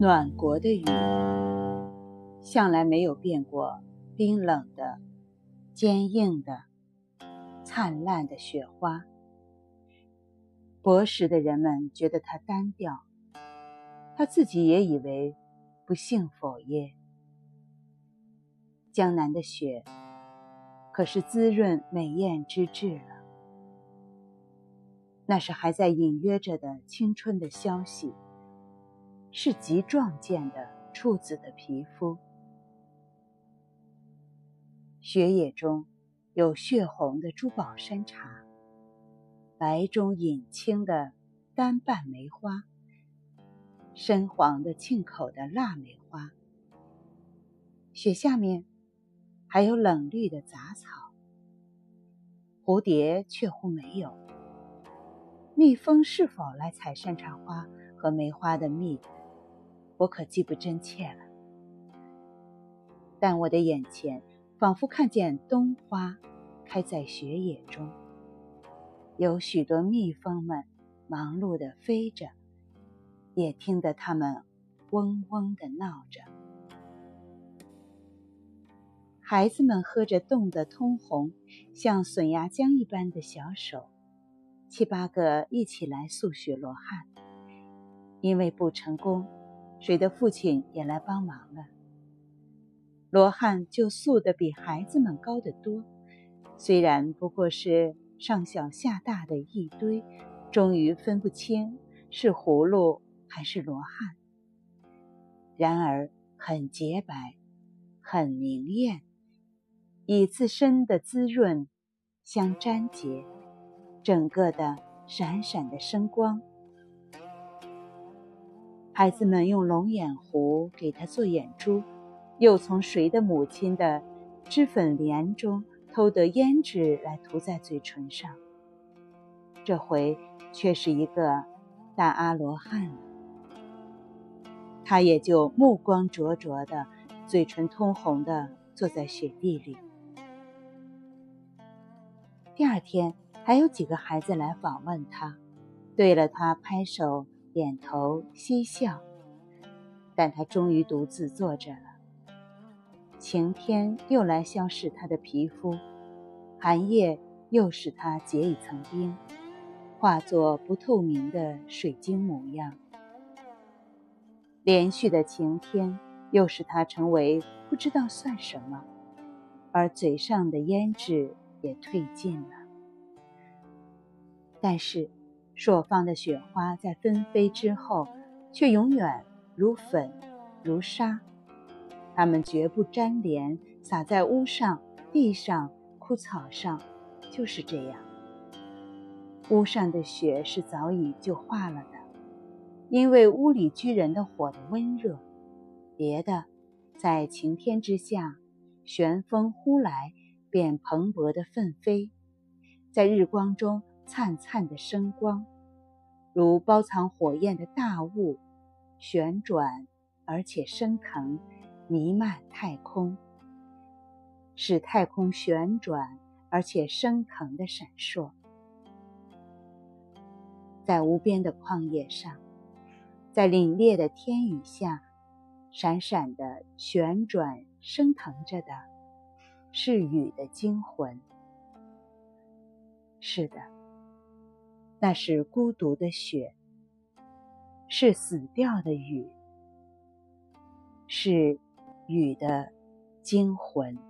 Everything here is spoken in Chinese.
暖国的雨，向来没有变过冰冷的、坚硬的、灿烂的雪花。博识的人们觉得它单调，他自己也以为不幸否耶。江南的雪，可是滋润美艳之至了。那是还在隐约着的青春的消息，是极壮健的处子的皮肤。雪野中有血红的珠宝山茶，白中隐青的单瓣梅花，深黄的沁口的腊梅花。雪下面还有冷绿的杂草，蝴蝶却乎没有。蜜蜂是否来采山茶花和梅花的蜜，我可记不真切了。但我的眼前仿佛看见冬花开在雪野中，有许多蜜蜂们忙碌地飞着，也听得它们嗡嗡地闹着。孩子们喝着冻得通红，像笋芽浆一般的小手。七八个一起来诉雪罗汉，因为不成功，谁的父亲也来帮忙了。罗汉就素得比孩子们高得多，虽然不过是上小下大的一堆，终于分不清是葫芦还是罗汉。然而很洁白，很明艳，以自身的滋润相粘结。整个的闪闪的生光，孩子们用龙眼糊给他做眼珠，又从谁的母亲的脂粉帘中偷得胭脂来涂在嘴唇上。这回却是一个大阿罗汉了，他也就目光灼灼的，嘴唇通红的坐在雪地里。第二天。还有几个孩子来访问他，对了他拍手点头嬉笑，但他终于独自坐着了。晴天又来消蚀他的皮肤，寒夜又使他结一层冰，化作不透明的水晶模样。连续的晴天又使他成为不知道算什么，而嘴上的胭脂也褪尽了。但是，朔方的雪花在纷飞之后，却永远如粉，如沙。它们绝不粘连，洒在屋上、地上、枯草上，就是这样。屋上的雪是早已就化了的，因为屋里居人的火的温热。别的，在晴天之下，旋风呼来，便蓬勃的奋飞，在日光中。灿灿的生光，如包藏火焰的大雾，旋转而且升腾，弥漫太空，使太空旋转而且升腾的闪烁。在无边的旷野上，在凛冽的天宇下，闪闪的旋转升腾着的，是雨的精魂。是的。那是孤独的雪，是死掉的雨，是雨的惊魂。